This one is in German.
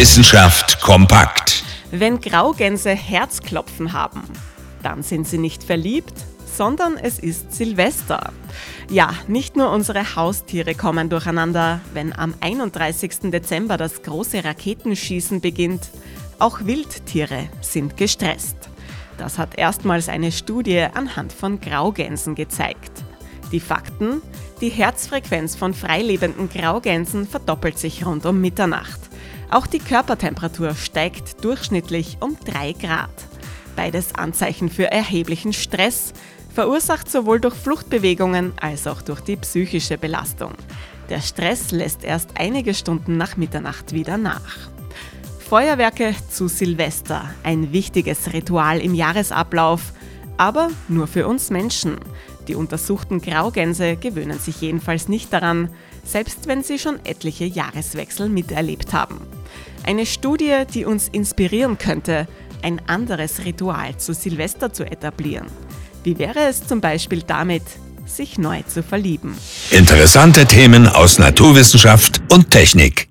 Wissenschaft kompakt. Wenn Graugänse Herzklopfen haben, dann sind sie nicht verliebt, sondern es ist Silvester. Ja, nicht nur unsere Haustiere kommen durcheinander, wenn am 31. Dezember das große Raketenschießen beginnt. Auch Wildtiere sind gestresst. Das hat erstmals eine Studie anhand von Graugänsen gezeigt. Die Fakten? Die Herzfrequenz von freilebenden Graugänsen verdoppelt sich rund um Mitternacht. Auch die Körpertemperatur steigt durchschnittlich um 3 Grad. Beides Anzeichen für erheblichen Stress, verursacht sowohl durch Fluchtbewegungen als auch durch die psychische Belastung. Der Stress lässt erst einige Stunden nach Mitternacht wieder nach. Feuerwerke zu Silvester, ein wichtiges Ritual im Jahresablauf, aber nur für uns Menschen. Die untersuchten Graugänse gewöhnen sich jedenfalls nicht daran, selbst wenn sie schon etliche Jahreswechsel miterlebt haben. Eine Studie, die uns inspirieren könnte, ein anderes Ritual zu Silvester zu etablieren. Wie wäre es zum Beispiel damit, sich neu zu verlieben? Interessante Themen aus Naturwissenschaft und Technik.